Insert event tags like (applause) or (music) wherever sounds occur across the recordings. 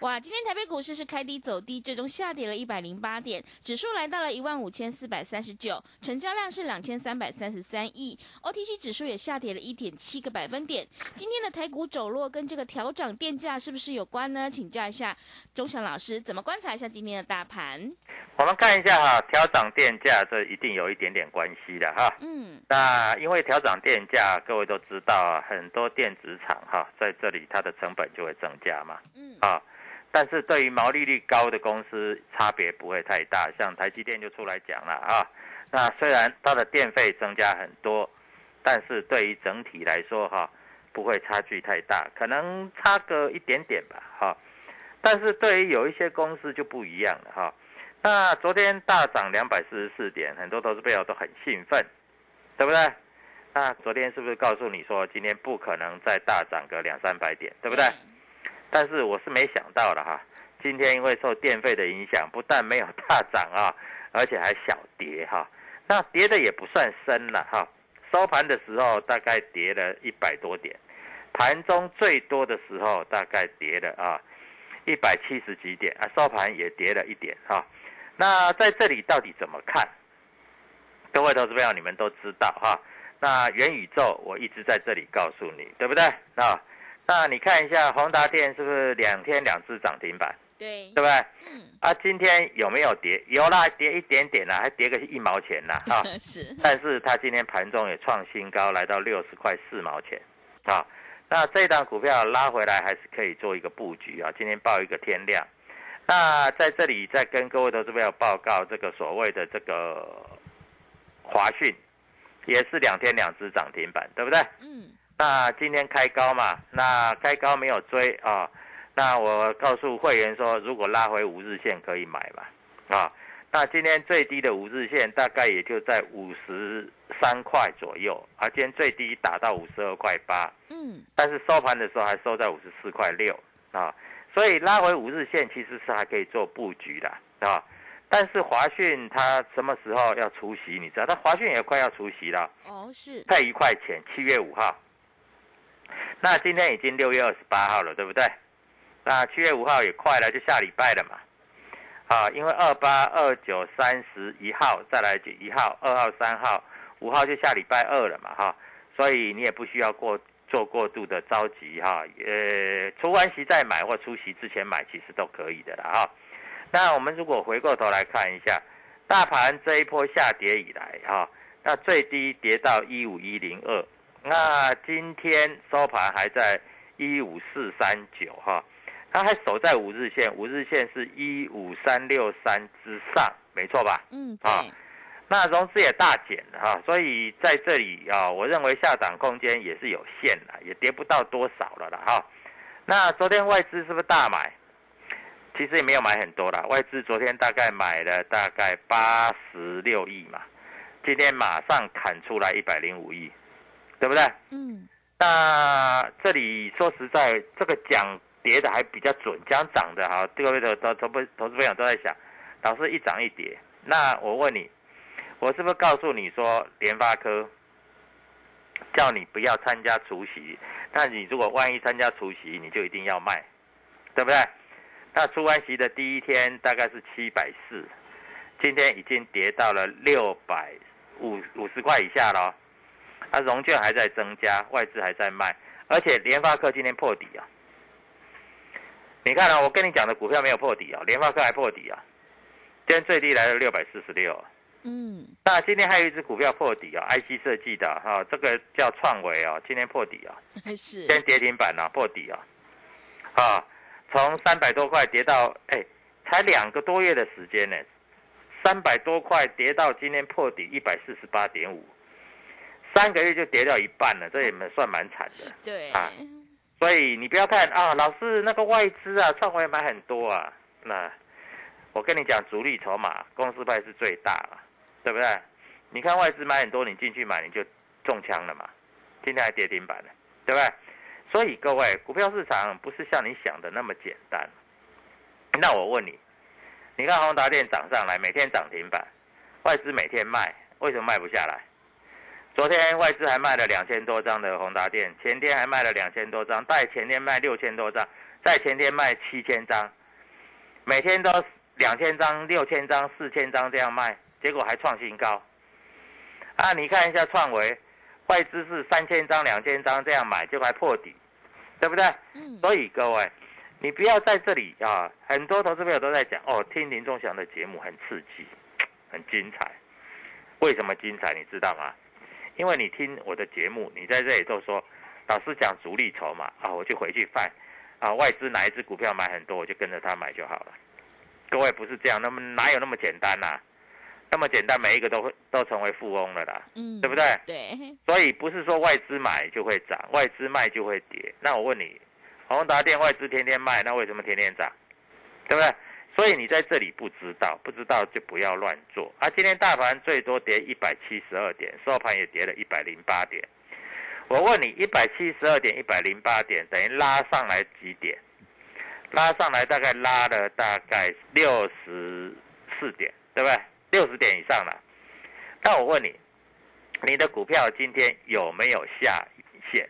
哇，今天台北股市是开低走低，最终下跌了一百零八点，指数来到了一万五千四百三十九，成交量是两千三百三十三亿，OTC 指数也下跌了一点七个百分点。今天的台股走弱跟这个调涨电价是不是有关呢？请教一下钟祥老师，怎么观察一下今天的大盘？我们看一下哈，调涨电价这一定有一点点关系的哈。嗯，那因为调涨电价，各位都知道啊，很多电子厂哈在这里它的成本就会增加嘛。嗯啊，但是对于毛利率高的公司，差别不会太大。像台积电就出来讲了啊，那虽然它的电费增加很多，但是对于整体来说哈，不会差距太大，可能差个一点点吧哈。但是对于有一些公司就不一样了哈。那昨天大涨两百四十四点，很多投资朋友都很兴奋，对不对？那昨天是不是告诉你说今天不可能再大涨个两三百点，对不对？但是我是没想到的哈，今天因为受电费的影响，不但没有大涨啊，(laughs) 而且还小跌哈。那跌的也不算深了哈，收盘的时候大概跌了一百多点，盘中最多的时候大概跌了啊一百七十几点啊，收盘也跌了一点哈。那在这里到底怎么看？各位投资朋友，你们都知道哈。那元宇宙我一直在这里告诉你，对不对？啊，那你看一下宏达电是不是两天两只涨停板，对对，不对？嗯，啊，今天有没有跌？有啦，跌一点点啦，还跌个一毛钱啦，(laughs) 哈。是，但是它今天盘中也创新高，来到六十块四毛钱，啊，那这档股票拉回来还是可以做一个布局啊。今天报一个天量，那在这里再跟各位投资朋友报告这个所谓的这个华讯，也是两天两只涨停板，对不对？嗯，那今天开高嘛，那开高没有追啊，那我告诉会员说，如果拉回五日线可以买嘛，啊，那今天最低的五日线大概也就在五十三块左右，啊，今天最低打到五十二块八，嗯，但是收盘的时候还收在五十四块六啊，所以拉回五日线其实是还可以做布局的啊。但是华讯它什么时候要除息？你知道，它华讯也快要除息了。哦，是，配一块钱，七月五号。那今天已经六月二十八号了，对不对？那七月五号也快了，就下礼拜了嘛。啊，因为二八、二九、三十一号再来就一号、二号、三号、五号就下礼拜二了嘛，哈。所以你也不需要过做过度的着急哈。呃，除完息再买或出息之前买，其实都可以的啦，哈。那我们如果回过头来看一下，大盘这一波下跌以来，哈，那最低跌到一五一零二，那今天收盘还在一五四三九，哈，它还守在五日线，五日线是一五三六三之上，没错吧？嗯，啊对，那融资也大减了哈，所以在这里啊，我认为下涨空间也是有限的，也跌不到多少了啦哈。那昨天外资是不是大买？其实也没有买很多啦，外资昨天大概买了大概八十六亿嘛，今天马上砍出来一百零五亿，对不对？嗯，那这里说实在，这个讲跌的还比较准，讲涨的哈，各位的投投不投资朋友都在想，老师一涨一跌，那我问你，我是不是告诉你说联发科叫你不要参加除夕？但你如果万一参加除夕，你就一定要卖，对不对？那出完席的第一天大概是七百四，今天已经跌到了六百五五十块以下了。啊，融券还在增加，外资还在卖，而且联发科今天破底啊！你看啊，我跟你讲的股票没有破底啊，联发科还破底啊，今天最低来了六百四十六。嗯，那今天还有一只股票破底啊，IC 设计的哈，这个叫创维啊，今天破底啊，还是今天跌停板啊，破底啊，啊。从三百多块跌到，哎，才两个多月的时间呢，三百多块跌到今天破底一百四十八点五，三个月就跌掉一半了，这也蛮算蛮惨的。对啊，所以你不要看啊，老师那个外资啊，创维买很多啊，那我跟你讲，主力筹码公司派是最大了，对不对？你看外资买很多，你进去买你就中枪了嘛，今天还跌停板了，对不对？所以各位，股票市场不是像你想的那么简单。那我问你，你看宏达电涨上来，每天涨停板，外资每天卖，为什么卖不下来？昨天外资还卖了两千多张的宏达电，前天还卖了两千多张，再前天卖六千多张，再前天卖七千张，每天都两千张、六千张、四千张这样卖，结果还创新高。啊，你看一下创维。外资是三千张、两千张这样买就还破底，对不对？嗯。所以各位，你不要在这里啊！很多投资朋友都在讲哦，听林仲祥的节目很刺激，很精彩。为什么精彩？你知道吗？因为你听我的节目，你在这里都说老师讲主力筹码啊，我就回去翻啊，外资哪一只股票买很多，我就跟着他买就好了。各位不是这样，那么哪有那么简单呐？那么简单，每一个都会都成为富翁了啦，嗯，对不对？对。所以不是说外资买就会涨，外资卖就会跌。那我问你，宏达电外资天天卖，那为什么天天涨？对不对？所以你在这里不知道，不知道就不要乱做。啊，今天大盘最多跌一百七十二点，收盘也跌了一百零八点。我问你，一百七十二点、一百零八点等于拉上来几点？拉上来大概拉了大概六十四点，对不对？六十点以上了，那我问你，你的股票今天有没有下影线？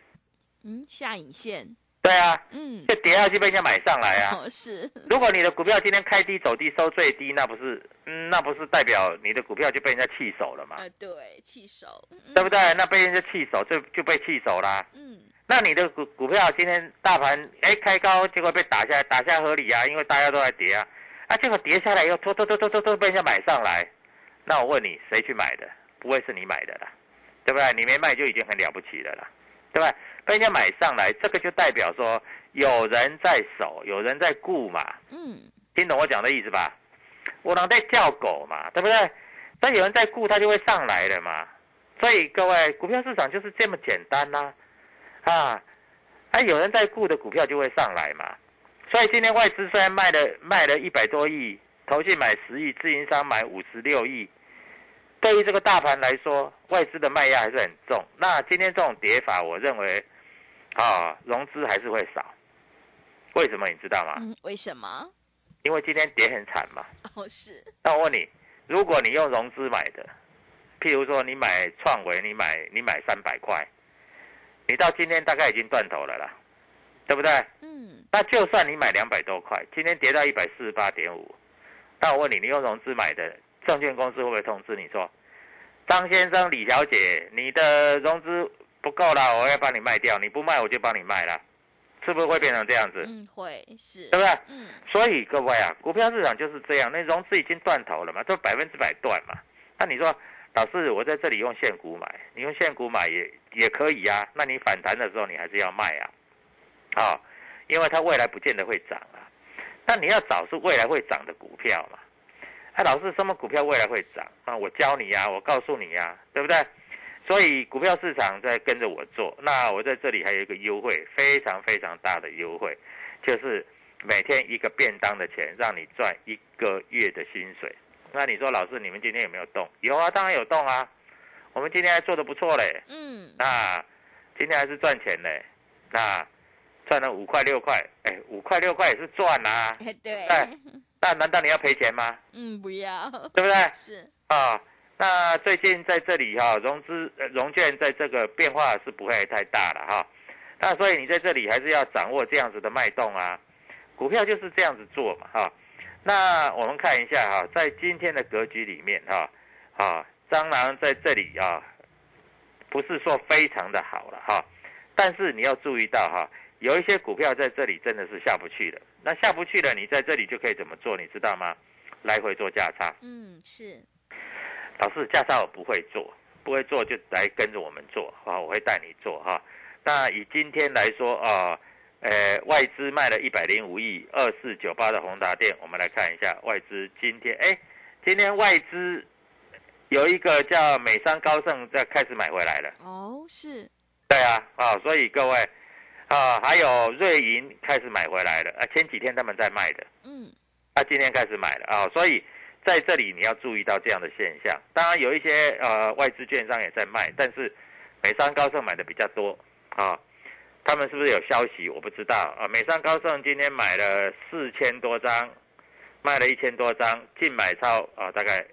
嗯，下影线。对啊，嗯，这跌下去被人家买上来啊。哦，是。如果你的股票今天开低走低收最低，那不是，嗯，那不是代表你的股票就被人家弃手了吗？呃，对，弃手，对不对？那被人家弃手就就被弃手啦。嗯。那你的股股票今天大盘哎开高，结果被打下来，打下合理啊，因为大家都在跌啊。啊，结果跌下来以后，拖拖拖拖拖拖被人家买上来，那我问你，谁去买的？不会是你买的啦，对不对？你没卖就已经很了不起了啦，对吧？被人家买上来，这个就代表说有人在守，有人在顾嘛。嗯，听懂我讲的意思吧？我能在叫狗嘛，对不对？但有人在顾，它就会上来了嘛。所以各位，股票市场就是这么简单呐，啊，啊，有人在顾的股票就会上来嘛。所以今天外资虽然卖了卖了一百多亿，投信买十亿，自营商买五十六亿，对于这个大盘来说，外资的卖压还是很重。那今天这种跌法，我认为，啊，融资还是会少。为什么你知道吗？嗯，为什么？因为今天跌很惨嘛。哦，是。那我问你，如果你用融资买的，譬如说你买创维，你买你买三百块，你到今天大概已经断头了啦，对不对？嗯。那就算你买两百多块，今天跌到一百四十八点五，那我问你，你用融资买的，证券公司会不会通知你说，张先生、李小姐，你的融资不够了，我要帮你卖掉，你不卖我就帮你卖了，是不是会变成这样子？嗯，会是，对不对？嗯。所以各位啊，股票市场就是这样，那融资已经断头了嘛，都百分之百断嘛。那你说，老师，我在这里用现股买，你用现股买也也可以呀。那你反弹的时候，你还是要卖啊，哦。因为它未来不见得会涨啊，那你要找是未来会涨的股票嘛？哎，老师，什么股票未来会涨？啊，我教你呀，我告诉你呀，对不对？所以股票市场在跟着我做，那我在这里还有一个优惠，非常非常大的优惠。就是每天一个便当的钱，让你赚一个月的薪水。那你说老师，你们今天有没有动？有啊，当然有动啊。我们今天还做的不错嘞。嗯，那今天还是赚钱嘞。那赚了五块六块，哎，五块六块也是赚啊。哎对，哎那难道你要赔钱吗？嗯，不要，对不对？是，啊，那最近在这里哈、融资呃融券在这个变化是不会太大了哈、那所以你在这里还是要掌握这样子的脉动啊，股票就是这样子做嘛哈、那我们看一下哈、在今天的格局里面哈、啊，蟑螂在这里啊，不是说非常的好了哈、但是你要注意到哈、有一些股票在这里真的是下不去了。那下不去了，你在这里就可以怎么做，你知道吗？来回做价差。嗯，是，老师，驾照我不会做，不会做就来跟着我们做啊，我会带你做哈。那以今天来说啊，呃，外资卖了一百零五亿，二四九八的宏达电，我们来看一下外资今天，哎，今天外资有一个叫美商高盛在开始买回来了，哦，是，对啊，啊，所以各位啊，还有瑞银开始买回来了啊，前几天他们在卖的，嗯，啊今天开始买了啊，所以在这里你要注意到这样的现象。当然有一些呃外资券商也在卖，但是美商高盛买的比较多啊。他们是不是有消息？我不知道啊。美商高盛今天买了四千多张，卖了一千多张，净买超啊大概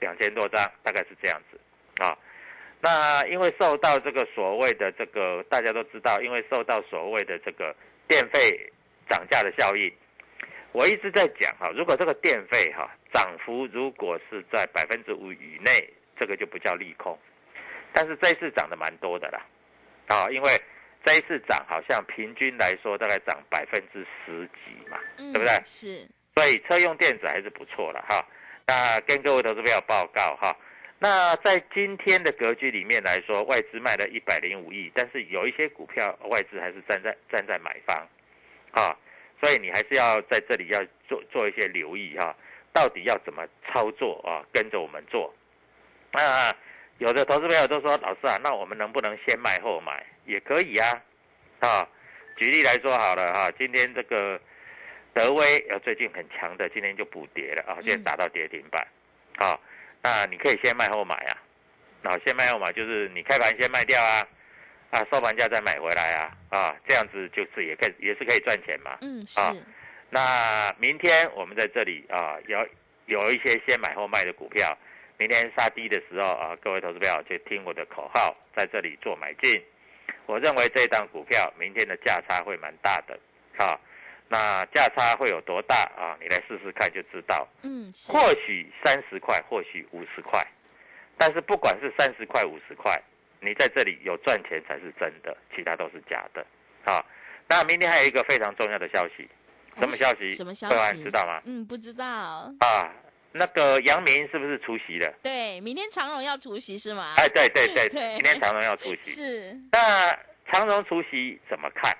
两千多张，大概是这样子啊。那因为受到这个所谓的这个大家都知道，因为受到所谓的这个电费涨价的效应，我一直在讲哈，如果这个电费哈涨幅如果是在百分之五以内，这个就不叫利空。但是这一次涨得蛮多的啦，啊，因为这一次涨好像平均来说大概涨百分之十几嘛，嗯，对不对？是，所以车用电子还是不错了哈。那跟各位投资朋友报告哈，那在今天的格局里面来说，外资卖了一百零五亿，但是有一些股票外资还是站在站在买方，啊，所以你还是要在这里要做做一些留意哈，到底要怎么操作啊？跟着我们做。那有的投资朋友都说，老师啊，那我们能不能先卖后买？也可以啊，啊，举例来说好了哈，今天这个德威呃最近很强的，今天就补跌了啊，现在打到跌停板，啊，那你可以先卖后买啊，啊，先卖后买就是你开盘先卖掉啊，啊，收盘价再买回来啊，啊，这样子就是也可以也是可以赚钱嘛，嗯，是，啊那明天我们在这里啊，有有一些先买后卖的股票，明天杀低的时候啊，各位投资票就听我的口号，在这里做买进。我认为这档股票明天的价差会蛮大的，啊，那价差会有多大啊？你来试试看就知道。嗯，或许三十块，或许五十块，但是不管是三十块、五十块，你在这里有赚钱才是真的，其他都是假的。啊，那明天还有一个非常重要的消息，什么消息？什么消息？知道吗？嗯，不知道。啊，那个杨明是不是出席的？对，明天长荣要出席是吗？哎，对对对，对 (laughs) 明天长荣要出席。是，那长荣出席怎么看？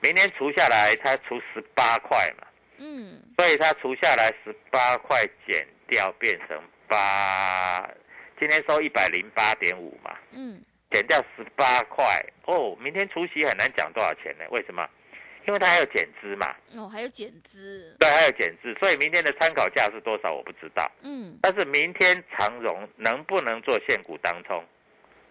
明天除下来，它除十八块嘛，嗯，所以它除下来十八块减掉变成八，今天收一百零八点五嘛，嗯，减掉十八块哦，明天除夕很难讲多少钱呢？为什么？因为它还有减资嘛，哦，还有减资，对，还有减资，所以明天的参考价是多少我不知道。嗯，但是明天长荣能不能做现股当冲，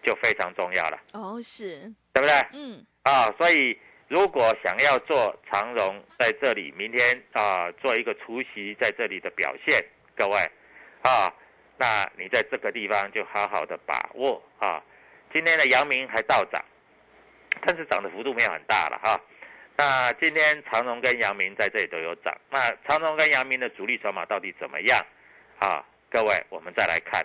就非常重要了，哦，是，对不对？嗯，啊，所以如果想要做长荣在这里，明天啊做一个除夕在这里的表现，各位啊，那你在这个地方就好好的把握啊。今天的阳明还倒涨，但是涨的幅度没有很大了哈、那今天长荣跟阳明在这里都有涨，那长荣跟阳明的主力筹码到底怎么样啊？各位，我们再来看。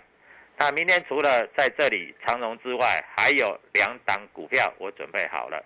那明天除了在这里长荣之外，还有两档股票我准备好了。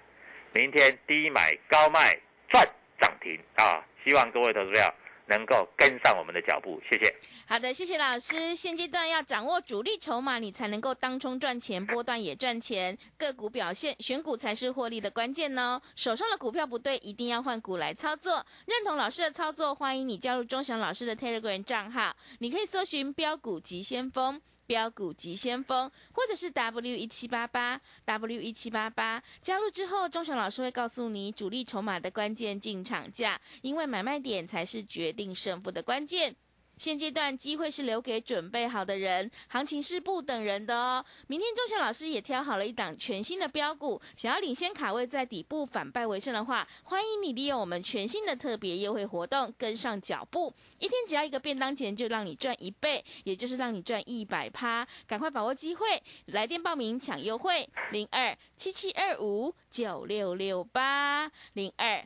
明天低买高卖赚涨停啊！希望各位投资者能够跟上我们的脚步，谢谢。好的，谢谢老师。现阶段要掌握主力筹码，你才能够当冲赚钱，波段也赚钱。个股表现，选股才是获利的关键哦。手上的股票不对，一定要换股来操作。认同老师的操作，欢迎你加入钟祥老师的 Telegram 账号，你可以搜寻标股急先锋。标股急先锋，或者是 W 一七八八 W 一七八八。加入之后，钟祥老师会告诉你主力筹码的关键进场价，因为买卖点才是决定胜负的关键。现阶段机会是留给准备好的人，行情是不等人的哦。明天钟祥老师也挑好了一档全新的标股，想要领先卡位在底部反败为胜的话，欢迎你利用我们全新的特别优惠活动跟上脚步，一天只要一个便当钱就让你赚一倍，也就是让你赚一百趴，赶快把握机会，来电报名抢优惠零二七七二五九六六八零二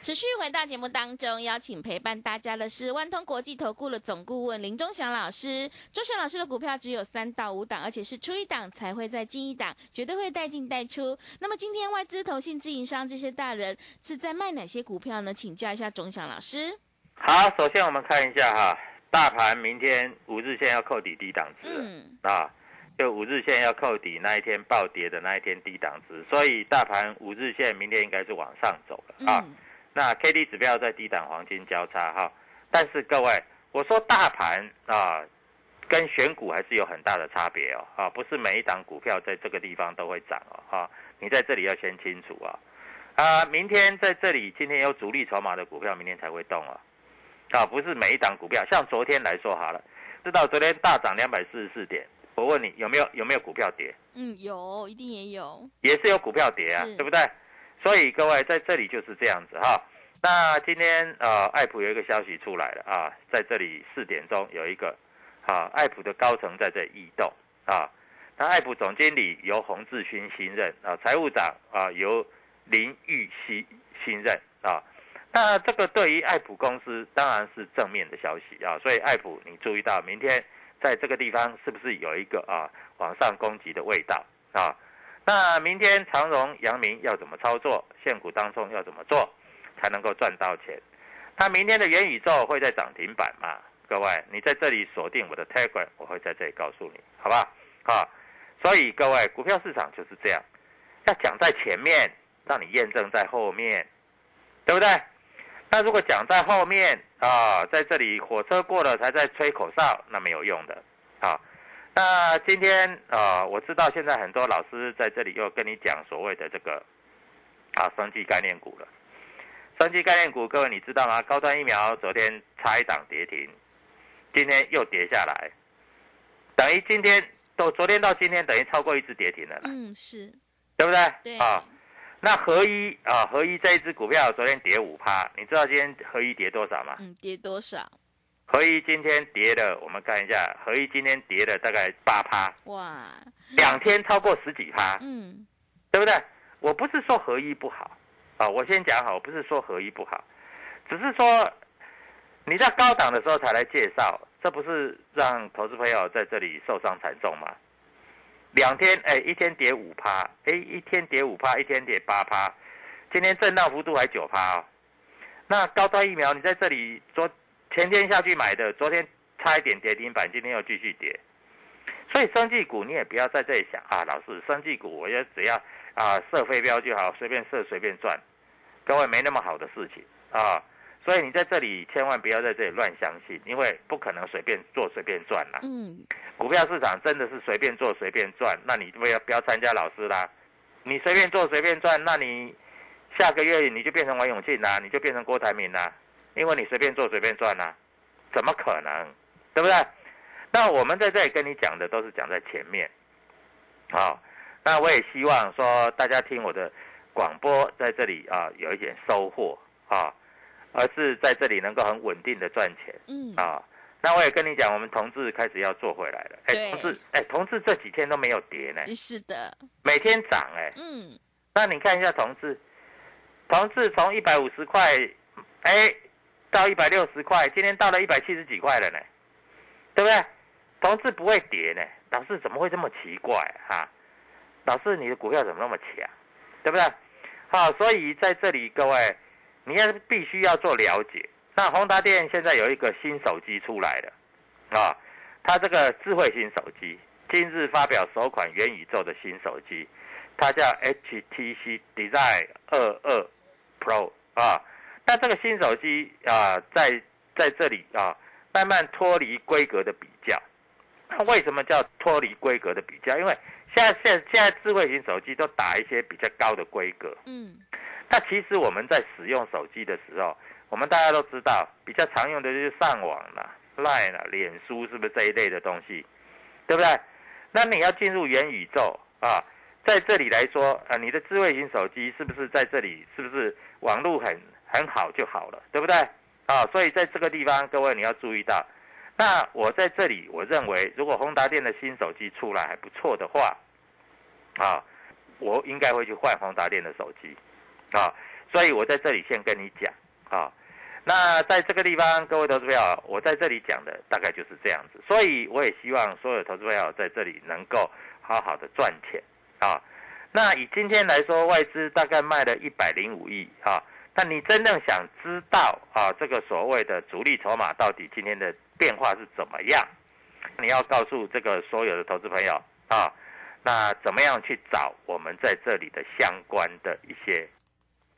持续回到节目当中，邀请陪伴大家的是万通国际投顾的总顾问林忠祥老师。忠祥老师的股票只有三到五档，而且是出一档才会再进一档，绝对会带进带出。那么今天外资、投信、自营商这些大人是在卖哪些股票呢？请教一下忠祥老师。好，首先我们看一下哈，大盘明天五日线要扣底低档值，嗯啊，就五日线要扣底那一天暴跌的那一天低档值，所以大盘五日线明天应该是往上走了啊。那 K D 指标在低档黄金交叉哈，但是各位，我说大盘啊，跟选股还是有很大的差别哦，啊，不是每一档股票在这个地方都会涨哦，哈，你在这里要先清楚啊，啊，明天在这里，今天有主力筹码的股票，明天才会动啊，啊，不是每一档股票，像昨天来说好了，知道昨天大涨两百四十四点，我问你有没有有没有股票跌？嗯，有，一定也有，也是有股票跌啊，对不对？所以各位在这里就是这样子哈。那今天呃，爱普有一个消息出来了啊，在这里四点钟有一个啊，爱普的高层在这异动啊。那爱普总经理由洪志勋新任啊，财务长啊由林玉熙新任啊。那这个对于爱普公司当然是正面的消息啊。所以爱普你注意到明天在这个地方是不是有一个啊往上攻击的味道啊？那明天长荣、阳明要怎么操作？现股当中要怎么做才能够赚到钱？那明天的元宇宙会在涨停板吗？各位，你在这里锁定我的 Telegram，我会在这里告诉你，好吧？好，所以各位，股票市场就是这样，要讲在前面，让你验证在后面，对不对？那如果讲在后面啊，在这里火车过了才在吹口哨，那没有用的，啊。那今天啊，我知道现在很多老师在这里又跟你讲所谓的这个啊，生技概念股了。生技概念股，各位你知道吗？高端疫苗昨天差一档跌停，今天又跌下来，等于今天都昨天到今天等于超过一只跌停了。嗯，是，对不对？对啊。那合一啊，合一这一只股票昨天跌五趴，你知道今天合一跌多少吗？嗯，跌多少？合一今天跌了，我们看一下，合一今天跌了大概八趴，哇，两天超过十几趴，嗯，对不对？我不是说合一不好，啊，我先讲好，我不是说合一不好，只是说你在高档的时候才来介绍，这不是让投资朋友在这里受伤惨重吗？两天，哎，一天跌五趴，哎，一天跌五趴，一天跌八趴，今天震荡幅度还九趴哦。那高端疫苗，你在这里昨。前天下去买的，昨天差一点跌停板，今天又继续跌，所以生技股你也不要在这里想啊，老师，生技股我要只要啊设飞镖就好，随便设随便赚，各位没那么好的事情啊，所以你在这里千万不要在这里乱相信，因为不可能随便做随便赚啦。嗯，股票市场真的是随便做随便赚，那你不要不要参加老师啦，你随便做随便赚，那你下个月你就变成王永庆啦，你就变成郭台铭啦。因为你随便做随便赚呐，怎么可能，对不对？那我们在这里跟你讲的都是讲在前面，好，那我也希望说大家听我的广播在这里啊有一点收获啊，而是在这里能够很稳定的赚钱，嗯啊，那我也跟你讲，我们同志开始要做回来了。哎，对同志，哎，同志这几天都没有跌呢，是的，每天涨哎。嗯，那你看一下同志，同志从一百五十块，哎，到一百六十块，今天到了一百七十几块了呢，对不对？同志不会跌呢，老师怎么会这么奇怪哈、老师你的股票怎么那么强，对不对？好，所以在这里各位，你要必须要做了解。那宏达电现在有一个新手机出来了，啊，它这个智慧型手机今日发表首款元宇宙的新手机，它叫 HTC Design 二二 Pro 啊。那这个新手机啊，在在这里啊，慢慢脱离规格的比较。那为什么叫脱离规格的比较？因为现在现现在智慧型手机都打一些比较高的规格。嗯，那其实我们在使用手机的时候，我们大家都知道，比较常用的就是上网啦、Line 啦、脸书，是不是这一类的东西，对不对？那你要进入元宇宙啊，在这里来说，啊，你的智慧型手机是不是在这里，是不是网络很很好就好了，对不对？啊，所以在这个地方，各位你要注意到。那我在这里，我认为如果宏达电的新手机出来还不错的话，啊，我应该会去换宏达电的手机，啊，所以我在这里先跟你讲啊。那在这个地方，各位投资朋友，我在这里讲的大概就是这样子，所以我也希望所有投资朋友在这里能够好好的赚钱啊。那以今天来说，外资大概卖了一百零五亿啊。那你真正想知道啊，这个所谓的主力筹码到底今天的变化是怎么样？你要告诉这个所有的投资朋友啊，那怎么样去找我们在这里的相关的一些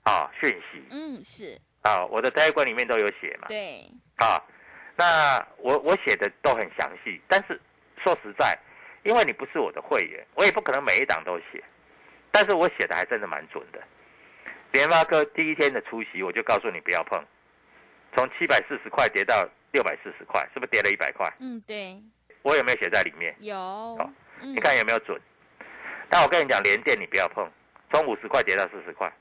啊讯息嗯，是啊？我的 Telegram 里面都有写嘛。对，啊，那我我写的都很详细，但是说实在，因为你不是我的会员，我也不可能每一档都写，但是我写的还真的蛮准的。联发科第一天的出席，我就告诉你不要碰，从七百四十块跌到六百四十块，是不是跌了一百块？嗯，对，我有没有写在里面？有，嗯你看有没有准？但我跟你讲，联电你不要碰，从五十块跌到四十块，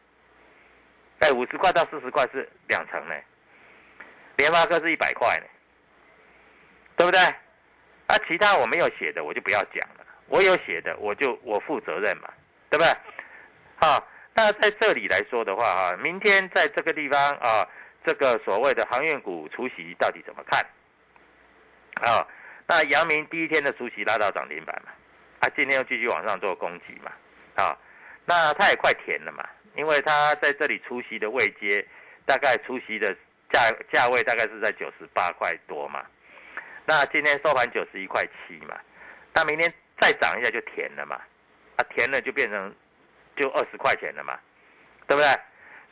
哎，五十块到四十块是两成呢，联发科是一百块呢，对不对？啊，其他我没有写的我就不要讲了，我有写的我就我负责任嘛，对不对？好，那在这里来说的话啊，明天在这个地方啊，这个所谓的航运股除夕到底怎么看？啊，那阳明第一天的除夕拉到涨停板嘛，啊，今天又继续往上做攻击嘛，啊，那它也快填了嘛，因为它在这里除息的位阶，大概除息的价价位大概是在九十八块多嘛，那今天收盘九十一块七嘛，那明天再涨一下就填了嘛，啊，填了就变成就二十块钱了嘛，对不对？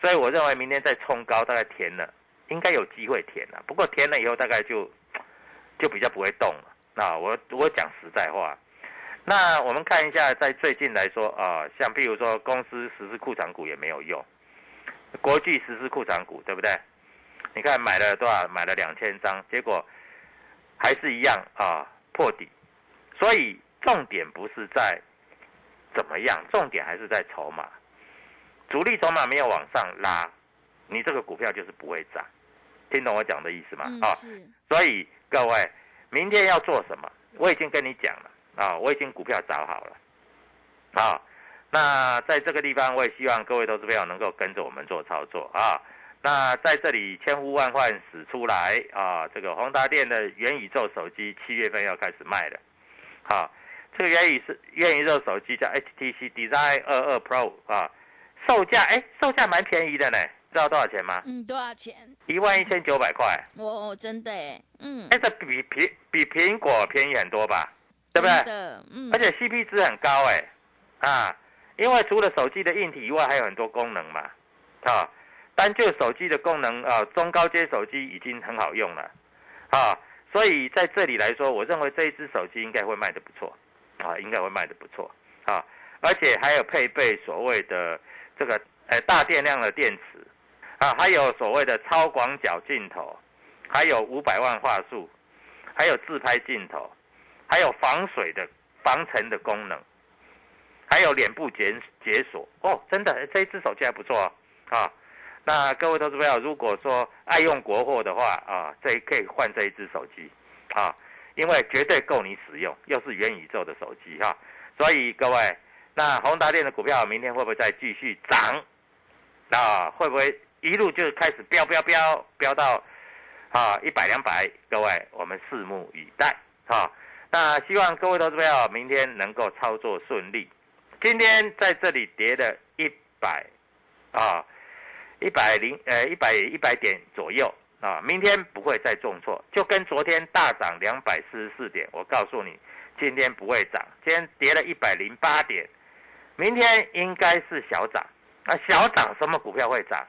所以我认为明天再冲高，大概填了，应该有机会填了。不过填了以后，大概就就比较不会动了。那我我讲实在话，那我们看一下，在最近来说啊、像譬如说公司实施库藏股也没有用，国际实施库藏股，对不对？你看买了多少？买了两千张，结果还是一样啊破底。所以重点不是在怎么样，重点还是在筹码。主力筹码没有往上拉，你这个股票就是不会涨。听懂我讲的意思吗？嗯，啊，是，所以各位，明天要做什么？我已经跟你讲了啊，我已经股票找好了啊。那在这个地方，我也希望各位投资朋友能够跟着我们做操作啊。那在这里千呼万唤始出来啊，这个宏达电的元宇宙手机七月份要开始卖了，好、这个元宇是元宇宙手机叫 HTC Design 二二 Pro 啊，售价哎，售价蛮便宜的呢，知道多少钱吗？嗯，多少钱？一万一千九百块。哦真的哎，嗯，哎，这比苹比苹果便宜很多吧？对不对嗯，而且 CP 值很高哎，啊，因为除了手机的硬体以外，还有很多功能嘛，啊，单就手机的功能啊，中高阶手机已经很好用了，啊，所以在这里来说，我认为这一只手机应该会卖的不错，啊，应该会卖得不错，啊，而且还有配备所谓的这个呃大电量的电池，啊，还有所谓的超广角镜头，还有五百万画素，还有自拍镜头。还有防水的防尘的功能，还有脸部解解锁哦，真的这一只手机还不错啊。那各位投资朋友，如果说爱用国货的话啊，这可以换这一只手机啊，因为绝对够你使用，又是元宇宙的手机哈。所以各位，那宏达电的股票明天会不会再继续涨？啊，会不会一路就开始飙飙飙飙到啊一百两百？各位，我们拭目以待啊。那希望各位投资朋友明天能够操作顺利。今天在这里跌了一百啊，一百零呃一百一百点左右啊，明天不会再重挫，就跟昨天大涨两百四十四点，我告诉你，今天不会涨，今天跌了一百零八点，明天应该是小涨。那小涨什么股票会涨？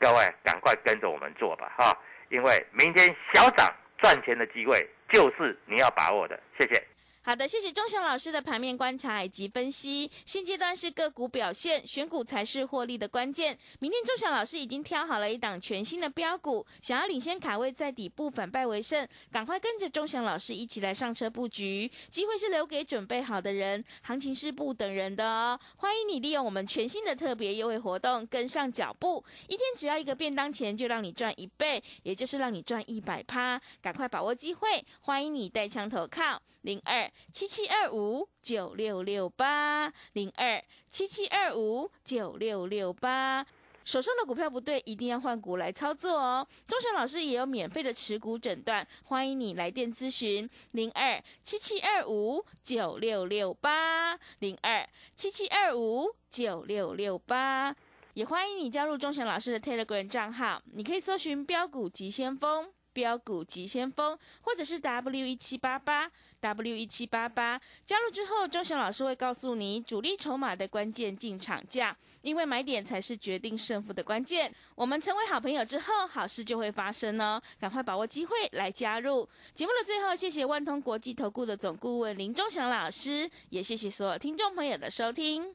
各位赶快跟着我们做吧哈，因为明天小涨赚钱的机会就是你要把握的。谢谢。好的，谢谢钟祥老师的盘面观察以及分析。现阶段是个股表现，选股才是获利的关键。明天钟祥老师已经挑好了一档全新的标股，想要领先卡位在底部反败为胜，赶快跟着钟祥老师一起来上车布局。机会是留给准备好的人，行情是不等人的哦。欢迎你利用我们全新的特别优惠活动跟上脚步，一天只要一个便当钱就让你赚一倍，也就是让你赚一百趴。赶快把握机会，欢迎你带枪投靠。零二七七二五九六六八，零二七七二五九六六八。手上的股票不对，一定要换股来操作哦。钟祥老师也有免费的持股诊断，欢迎你来电咨询零二七七二五九六六八，零二七七二五九六六八。也欢迎你加入钟祥老师的 Telegram 账号，你可以搜寻标股急先锋。标股急先锋，或者是 W 一七八八 W 一七八八，加入之后，钟祥老师会告诉你主力筹码的关键进场价，因为买点才是决定胜负的关键。我们成为好朋友之后，好事就会发生哦，赶快把握机会来加入。节目的最后，谢谢万通国际投顾的总顾问林钟祥老师，也谢谢所有听众朋友的收听。